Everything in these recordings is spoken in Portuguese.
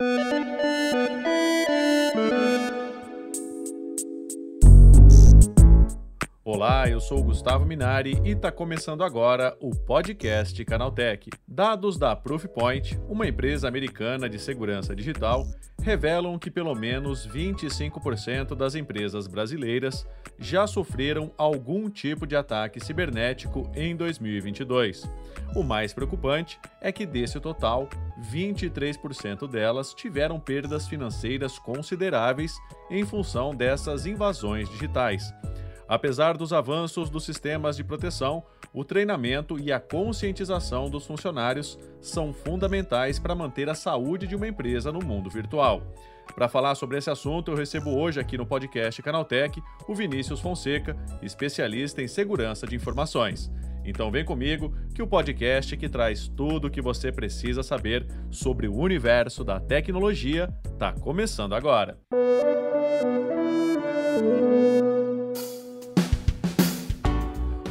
Thank you. Olá, eu sou o Gustavo Minari e está começando agora o podcast Canaltech. Dados da Proofpoint, uma empresa americana de segurança digital, revelam que pelo menos 25% das empresas brasileiras já sofreram algum tipo de ataque cibernético em 2022. O mais preocupante é que desse total, 23% delas tiveram perdas financeiras consideráveis em função dessas invasões digitais. Apesar dos avanços dos sistemas de proteção, o treinamento e a conscientização dos funcionários são fundamentais para manter a saúde de uma empresa no mundo virtual. Para falar sobre esse assunto, eu recebo hoje aqui no podcast Canaltech o Vinícius Fonseca, especialista em segurança de informações. Então vem comigo que o podcast que traz tudo o que você precisa saber sobre o universo da tecnologia está começando agora.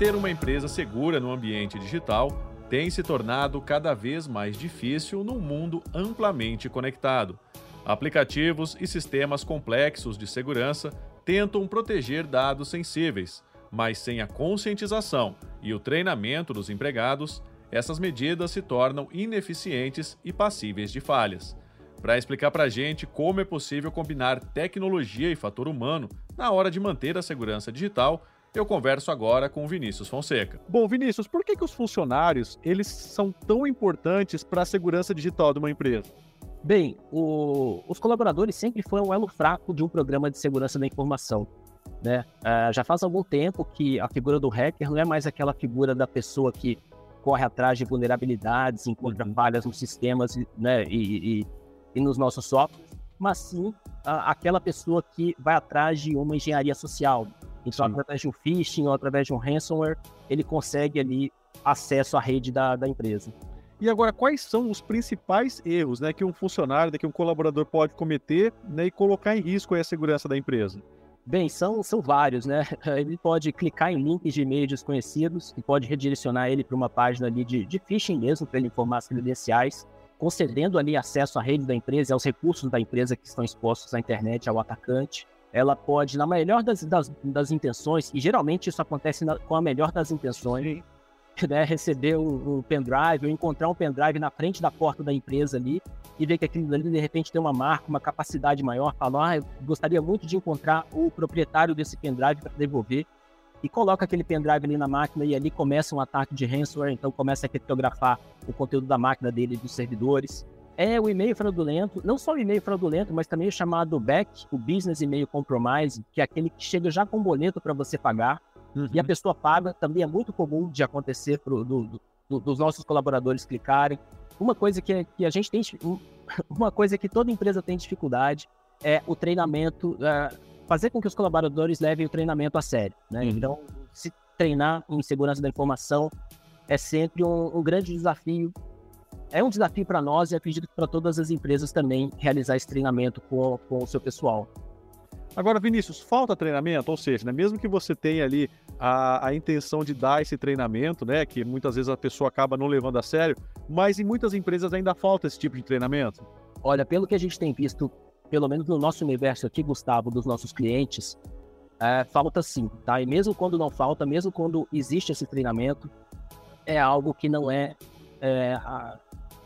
Manter uma empresa segura no ambiente digital tem se tornado cada vez mais difícil num mundo amplamente conectado. Aplicativos e sistemas complexos de segurança tentam proteger dados sensíveis, mas sem a conscientização e o treinamento dos empregados, essas medidas se tornam ineficientes e passíveis de falhas. Para explicar para a gente como é possível combinar tecnologia e fator humano na hora de manter a segurança digital, eu converso agora com o Vinícius Fonseca. Bom, Vinícius, por que, que os funcionários eles são tão importantes para a segurança digital de uma empresa? Bem, o, os colaboradores sempre foram um elo fraco de um programa de segurança da informação. Né? Uh, já faz algum tempo que a figura do hacker não é mais aquela figura da pessoa que corre atrás de vulnerabilidades, encontra uhum. falhas nos sistemas né, e, e, e nos nossos softwares, mas sim a, aquela pessoa que vai atrás de uma engenharia social, então, Sim. através de um phishing ou através de um ransomware, ele consegue ali acesso à rede da, da empresa. E agora, quais são os principais erros né, que um funcionário, que um colaborador pode cometer né, e colocar em risco a segurança da empresa? Bem, são, são vários, né? Ele pode clicar em links de e-mail desconhecidos e pode redirecionar ele para uma página ali de, de phishing mesmo, para ele informar as credenciais, concedendo ali acesso à rede da empresa e aos recursos da empresa que estão expostos à internet, ao atacante ela pode, na melhor das, das, das intenções, e geralmente isso acontece na, com a melhor das intenções, né, receber um, um, pendrive ou encontrar um pendrive na frente da porta da empresa ali e ver que aquilo ali de repente tem uma marca, uma capacidade maior, falar, ah, eu gostaria muito de encontrar o proprietário desse pendrive para devolver. E coloca aquele pendrive ali na máquina e ali começa um ataque de ransomware, então começa a criptografar o conteúdo da máquina dele e dos servidores é o e-mail fraudulento, não só o e-mail fraudulento, mas também o chamado BEC, o Business Email Compromise, que é aquele que chega já com boleto para você pagar, uhum. e a pessoa paga, também é muito comum de acontecer pro, do, do, dos nossos colaboradores clicarem. Uma coisa que, que a gente tem, uma coisa que toda empresa tem dificuldade é o treinamento, é, fazer com que os colaboradores levem o treinamento a sério. Né? Uhum. Então, se treinar em segurança da informação é sempre um, um grande desafio é um desafio para nós e acredito que para todas as empresas também realizar esse treinamento com, com o seu pessoal. Agora, Vinícius, falta treinamento, ou seja, né, mesmo que você tenha ali a, a, intenção de dar esse treinamento, né, que muitas vezes a pessoa acaba não levando a sério, mas em muitas empresas ainda falta esse tipo de treinamento. Olha, pelo que a gente tem visto, pelo menos no nosso universo aqui, Gustavo, dos nossos clientes, é, falta sim, tá? E mesmo quando não falta, mesmo quando existe esse treinamento, é algo que não é, é a,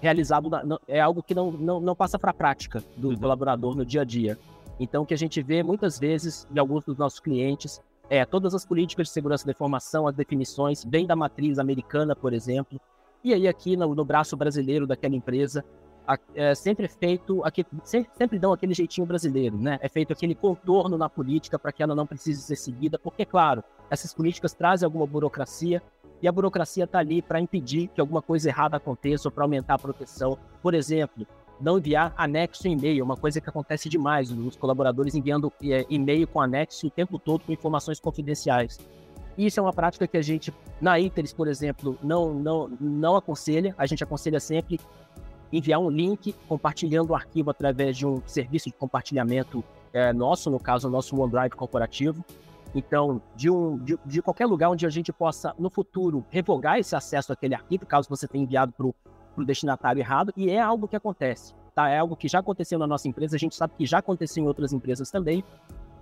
realizado na, é algo que não, não, não passa para a prática do uhum. colaborador no dia a dia. Então, o que a gente vê muitas vezes de alguns dos nossos clientes é todas as políticas de segurança da informação, as definições, vêm da matriz americana, por exemplo, e aí aqui no, no braço brasileiro daquela empresa, a, é sempre é feito, aquele, sempre, sempre dão aquele jeitinho brasileiro, né? É feito aquele contorno na política para que ela não precise ser seguida, porque, claro, essas políticas trazem alguma burocracia, e a burocracia está ali para impedir que alguma coisa errada aconteça ou para aumentar a proteção. Por exemplo, não enviar anexo em e-mail, uma coisa que acontece demais, os colaboradores enviando é, e-mail com anexo o tempo todo com informações confidenciais. Isso é uma prática que a gente, na Interes, por exemplo, não, não, não aconselha. A gente aconselha sempre enviar um link compartilhando o arquivo através de um serviço de compartilhamento é, nosso, no caso, o nosso OneDrive corporativo. Então, de, um, de, de, qualquer lugar onde a gente possa, no futuro, revogar esse acesso àquele arquivo, caso você tenha enviado para o destinatário errado, e é algo que acontece. Tá? É algo que já aconteceu na nossa empresa, a gente sabe que já aconteceu em outras empresas também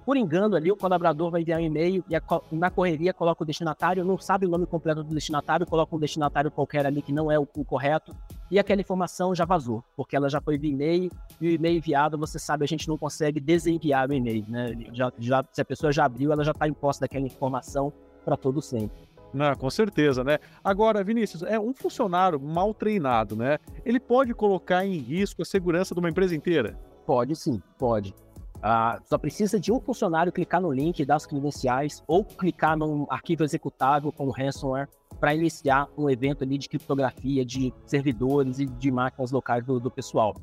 por engano ali, o colaborador vai enviar um e-mail e a, na correria coloca o destinatário, não sabe o nome completo do destinatário, coloca um destinatário qualquer ali que não é o, o correto, e aquela informação já vazou, porque ela já foi via e-mail, e o e-mail enviado, você sabe, a gente não consegue desenviar o e-mail, né? Já, já, se a pessoa já abriu, ela já está em posse daquela informação para todo sempre. Não, com certeza, né? Agora, Vinícius, é um funcionário mal treinado, né? Ele pode colocar em risco a segurança de uma empresa inteira? Pode sim, pode. Uh, só precisa de um funcionário clicar no link das credenciais ou clicar num arquivo executável com ransomware para iniciar um evento ali de criptografia de servidores e de máquinas locais do, do pessoal.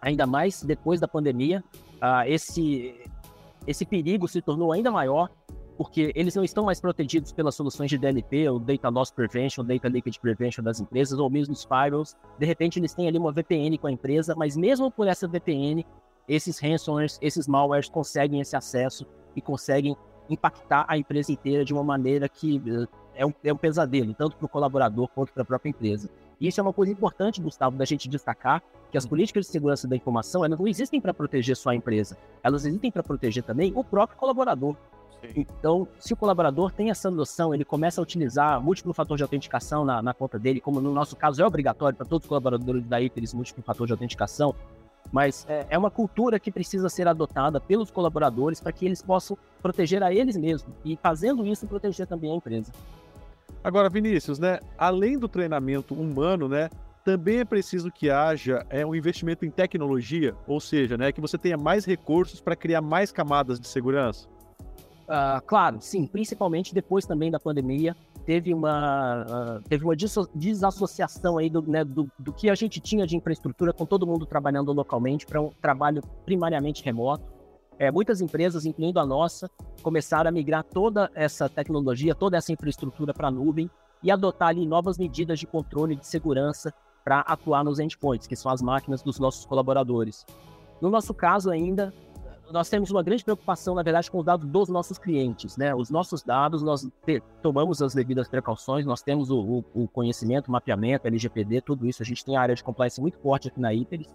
Ainda mais depois da pandemia, uh, esse, esse perigo se tornou ainda maior porque eles não estão mais protegidos pelas soluções de DLP, ou Data Loss Prevention, Data Leakage Prevention das empresas, ou mesmo os firewalls. De repente, eles têm ali uma VPN com a empresa, mas mesmo por essa VPN, esses ransomwares, esses malwares conseguem esse acesso e conseguem impactar a empresa inteira de uma maneira que eh, é um, é um pesadelo, tanto para o colaborador quanto para a própria empresa. E isso é uma coisa importante, Gustavo, da gente destacar que as políticas de segurança da informação elas não existem para proteger só a empresa, elas existem para proteger também o próprio colaborador. Então, se o colaborador tem essa noção, ele começa a utilizar múltiplo fator de autenticação na, na conta dele, como no nosso caso é obrigatório para todos os colaboradores da IPERS, múltiplo fator de autenticação, mas é, é uma cultura que precisa ser adotada pelos colaboradores para que eles possam proteger a eles mesmos e, fazendo isso, proteger também a empresa. Agora, Vinícius, né, além do treinamento humano, né, também é preciso que haja é, um investimento em tecnologia, ou seja, né, que você tenha mais recursos para criar mais camadas de segurança. Uh, claro, sim, principalmente depois também da pandemia, teve uma, uh, teve uma desassociação aí do, né, do, do, que a gente tinha de infraestrutura com todo mundo trabalhando localmente para um trabalho primariamente remoto. É, muitas empresas, incluindo a nossa, começaram a migrar toda essa tecnologia, toda essa infraestrutura para a nuvem e adotar ali novas medidas de controle de segurança para atuar nos endpoints, que são as máquinas dos nossos colaboradores. No nosso caso ainda, nós temos uma grande preocupação, na verdade, com os dados dos nossos clientes, né? Os nossos dados, nós tomamos as devidas precauções, nós temos o, o, o, conhecimento, o mapeamento, LGPD, tudo isso, a gente tem área de compliance muito forte aqui na Iteris,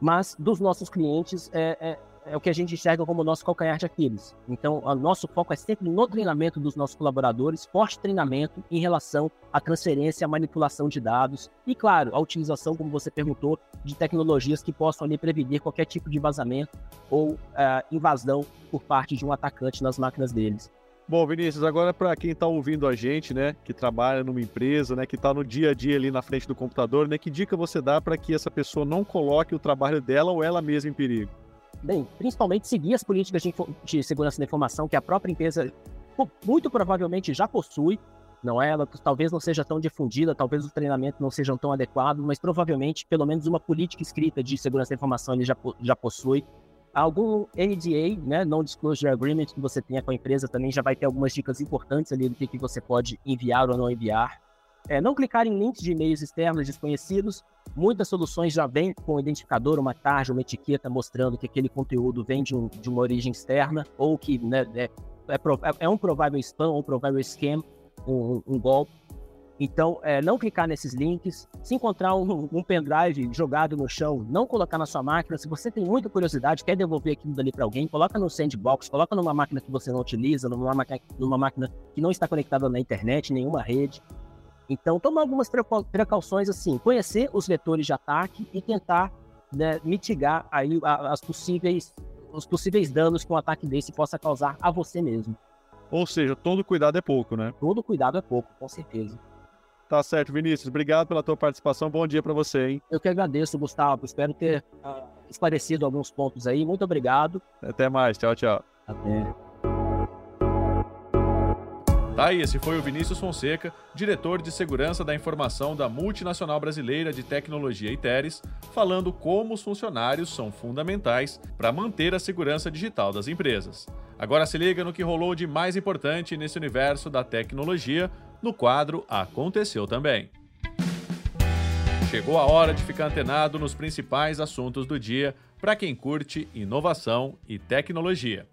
mas dos nossos clientes é, é é o que a gente enxerga como nosso calcanhar de Aquiles. Então, o nosso foco é sempre no treinamento dos nossos colaboradores, forte treinamento em relação à transferência, à manipulação de dados e, claro, a utilização, como você perguntou, de tecnologias que possam ali prevenir qualquer tipo de vazamento ou uh, invasão por parte de um atacante nas máquinas deles. Bom, Vinícius, agora para quem está ouvindo a gente, né, que trabalha numa empresa, né, que está no dia a dia ali na frente do computador, né, que dica você dá para que essa pessoa não coloque o trabalho dela ou ela mesma em perigo? Bem, principalmente seguir as políticas de, de segurança da informação que a própria empresa muito provavelmente já possui, não é? Ela talvez não seja tão difundida, talvez os treinamentos não sejam tão adequados, mas provavelmente pelo menos uma política escrita de segurança da informação ele já, já possui. Algum NDA, né, Non-Disclosure Agreement que você tenha com a empresa também já vai ter algumas dicas importantes ali do que, que você pode enviar ou não enviar. É, não clicar em links de e-mails externos desconhecidos. Muitas soluções já vêm com um identificador, uma tarja, uma etiqueta mostrando que aquele conteúdo vem de, um, de uma origem externa ou que né, é, é, é, um provável spam ou um provável scam, um, um golpe. Então, é, não clicar nesses links. Se encontrar um, um, pendrive jogado no chão, não colocar na sua máquina. Se você tem muita curiosidade, quer devolver aquilo dali para alguém, coloca no sandbox, coloca numa máquina que você não utiliza, numa numa máquina que não está conectada na internet, nenhuma rede. Então, tomar algumas precauções assim, conhecer os vetores de ataque e tentar né, mitigar aí as possíveis, os possíveis danos que um ataque desse possa causar a você mesmo. Ou seja, todo cuidado é pouco, né? Todo cuidado é pouco, com certeza. Tá certo, Vinícius. Obrigado pela tua participação. Bom dia para você, hein? Eu que agradeço, Gustavo. Espero ter uh, esclarecido alguns pontos aí. Muito obrigado. Até mais. Tchau, tchau. Até. Tá aí, esse foi o Vinícius Fonseca, diretor de segurança da informação da multinacional brasileira de tecnologia Iteres, falando como os funcionários são fundamentais para manter a segurança digital das empresas. Agora se liga no que rolou de mais importante nesse universo da tecnologia no quadro Aconteceu Também. Chegou a hora de ficar antenado nos principais assuntos do dia para quem curte inovação e tecnologia.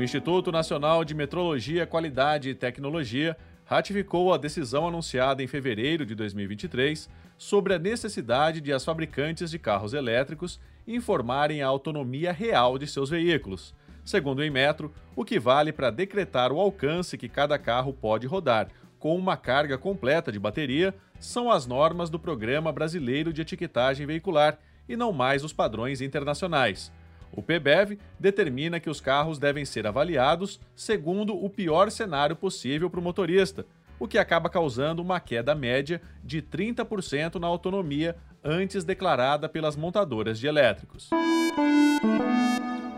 O Instituto Nacional de Metrologia, Qualidade e Tecnologia ratificou a decisão anunciada em fevereiro de 2023 sobre a necessidade de as fabricantes de carros elétricos informarem a autonomia real de seus veículos, segundo o Inmetro, o que vale para decretar o alcance que cada carro pode rodar, com uma carga completa de bateria, são as normas do Programa Brasileiro de Etiquetagem Veicular e não mais os padrões internacionais. O PBEV determina que os carros devem ser avaliados segundo o pior cenário possível para o motorista, o que acaba causando uma queda média de 30% na autonomia antes declarada pelas montadoras de elétricos.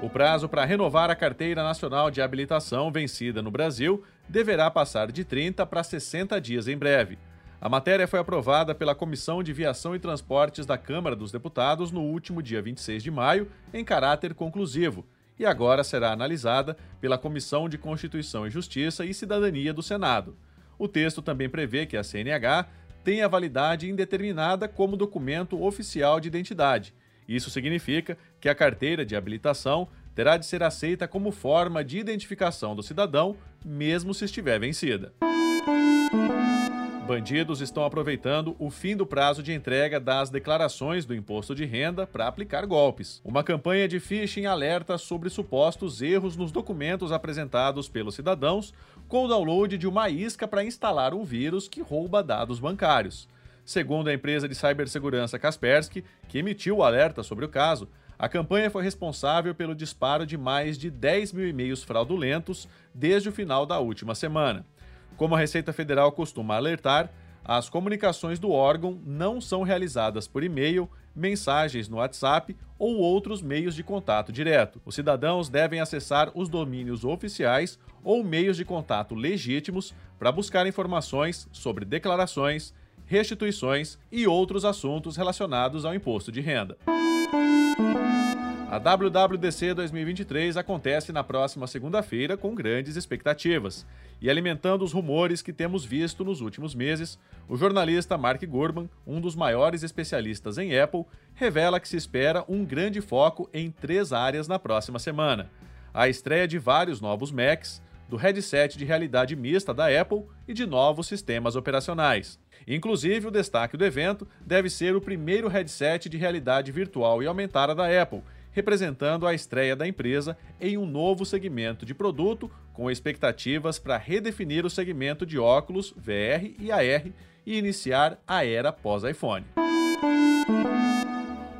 O prazo para renovar a Carteira Nacional de Habilitação vencida no Brasil deverá passar de 30 para 60 dias em breve. A matéria foi aprovada pela Comissão de Viação e Transportes da Câmara dos Deputados no último dia 26 de maio, em caráter conclusivo, e agora será analisada pela Comissão de Constituição e Justiça e Cidadania do Senado. O texto também prevê que a CNH tenha validade indeterminada como documento oficial de identidade. Isso significa que a carteira de habilitação terá de ser aceita como forma de identificação do cidadão, mesmo se estiver vencida. Bandidos estão aproveitando o fim do prazo de entrega das declarações do imposto de renda para aplicar golpes. Uma campanha de phishing alerta sobre supostos erros nos documentos apresentados pelos cidadãos com o download de uma isca para instalar um vírus que rouba dados bancários. Segundo a empresa de cibersegurança Kaspersky, que emitiu o alerta sobre o caso, a campanha foi responsável pelo disparo de mais de 10 mil e-mails fraudulentos desde o final da última semana. Como a Receita Federal costuma alertar, as comunicações do órgão não são realizadas por e-mail, mensagens no WhatsApp ou outros meios de contato direto. Os cidadãos devem acessar os domínios oficiais ou meios de contato legítimos para buscar informações sobre declarações, restituições e outros assuntos relacionados ao imposto de renda. A WWDC 2023 acontece na próxima segunda-feira com grandes expectativas. E alimentando os rumores que temos visto nos últimos meses, o jornalista Mark Gurman, um dos maiores especialistas em Apple, revela que se espera um grande foco em três áreas na próxima semana: a estreia de vários novos Macs, do headset de realidade mista da Apple e de novos sistemas operacionais. Inclusive, o destaque do evento deve ser o primeiro headset de realidade virtual e aumentada da Apple representando a estreia da empresa em um novo segmento de produto, com expectativas para redefinir o segmento de óculos VR e AR e iniciar a era pós-iPhone.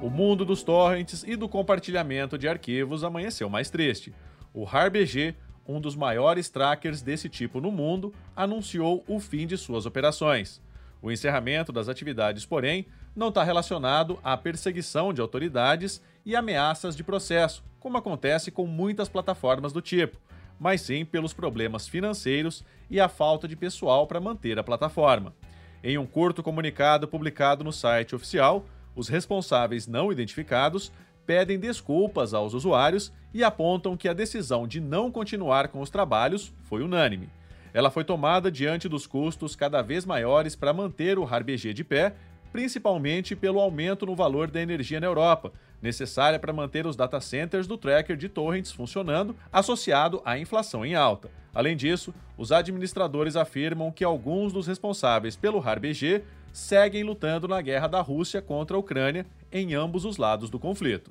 O mundo dos torrents e do compartilhamento de arquivos amanheceu mais triste. O HarBG, um dos maiores trackers desse tipo no mundo, anunciou o fim de suas operações. O encerramento das atividades, porém, não está relacionado à perseguição de autoridades e ameaças de processo, como acontece com muitas plataformas do tipo, mas sim pelos problemas financeiros e a falta de pessoal para manter a plataforma. Em um curto comunicado publicado no site oficial, os responsáveis não identificados pedem desculpas aos usuários e apontam que a decisão de não continuar com os trabalhos foi unânime. Ela foi tomada diante dos custos cada vez maiores para manter o RBG de pé principalmente pelo aumento no valor da energia na Europa, necessária para manter os data centers do tracker de torrents funcionando, associado à inflação em alta. Além disso, os administradores afirmam que alguns dos responsáveis pelo RAR-BG seguem lutando na guerra da Rússia contra a Ucrânia em ambos os lados do conflito.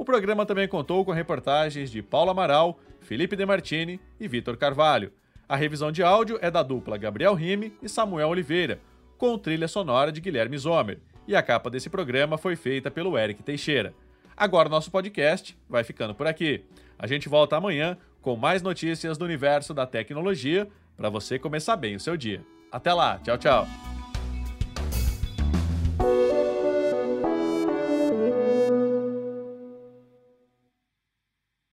O programa também contou com reportagens de Paulo Amaral, Felipe Demartini e Vitor Carvalho. A revisão de áudio é da dupla Gabriel Rime e Samuel Oliveira, com trilha sonora de Guilherme Zomer. E a capa desse programa foi feita pelo Eric Teixeira. Agora nosso podcast vai ficando por aqui. A gente volta amanhã com mais notícias do universo da tecnologia para você começar bem o seu dia. Até lá, tchau, tchau.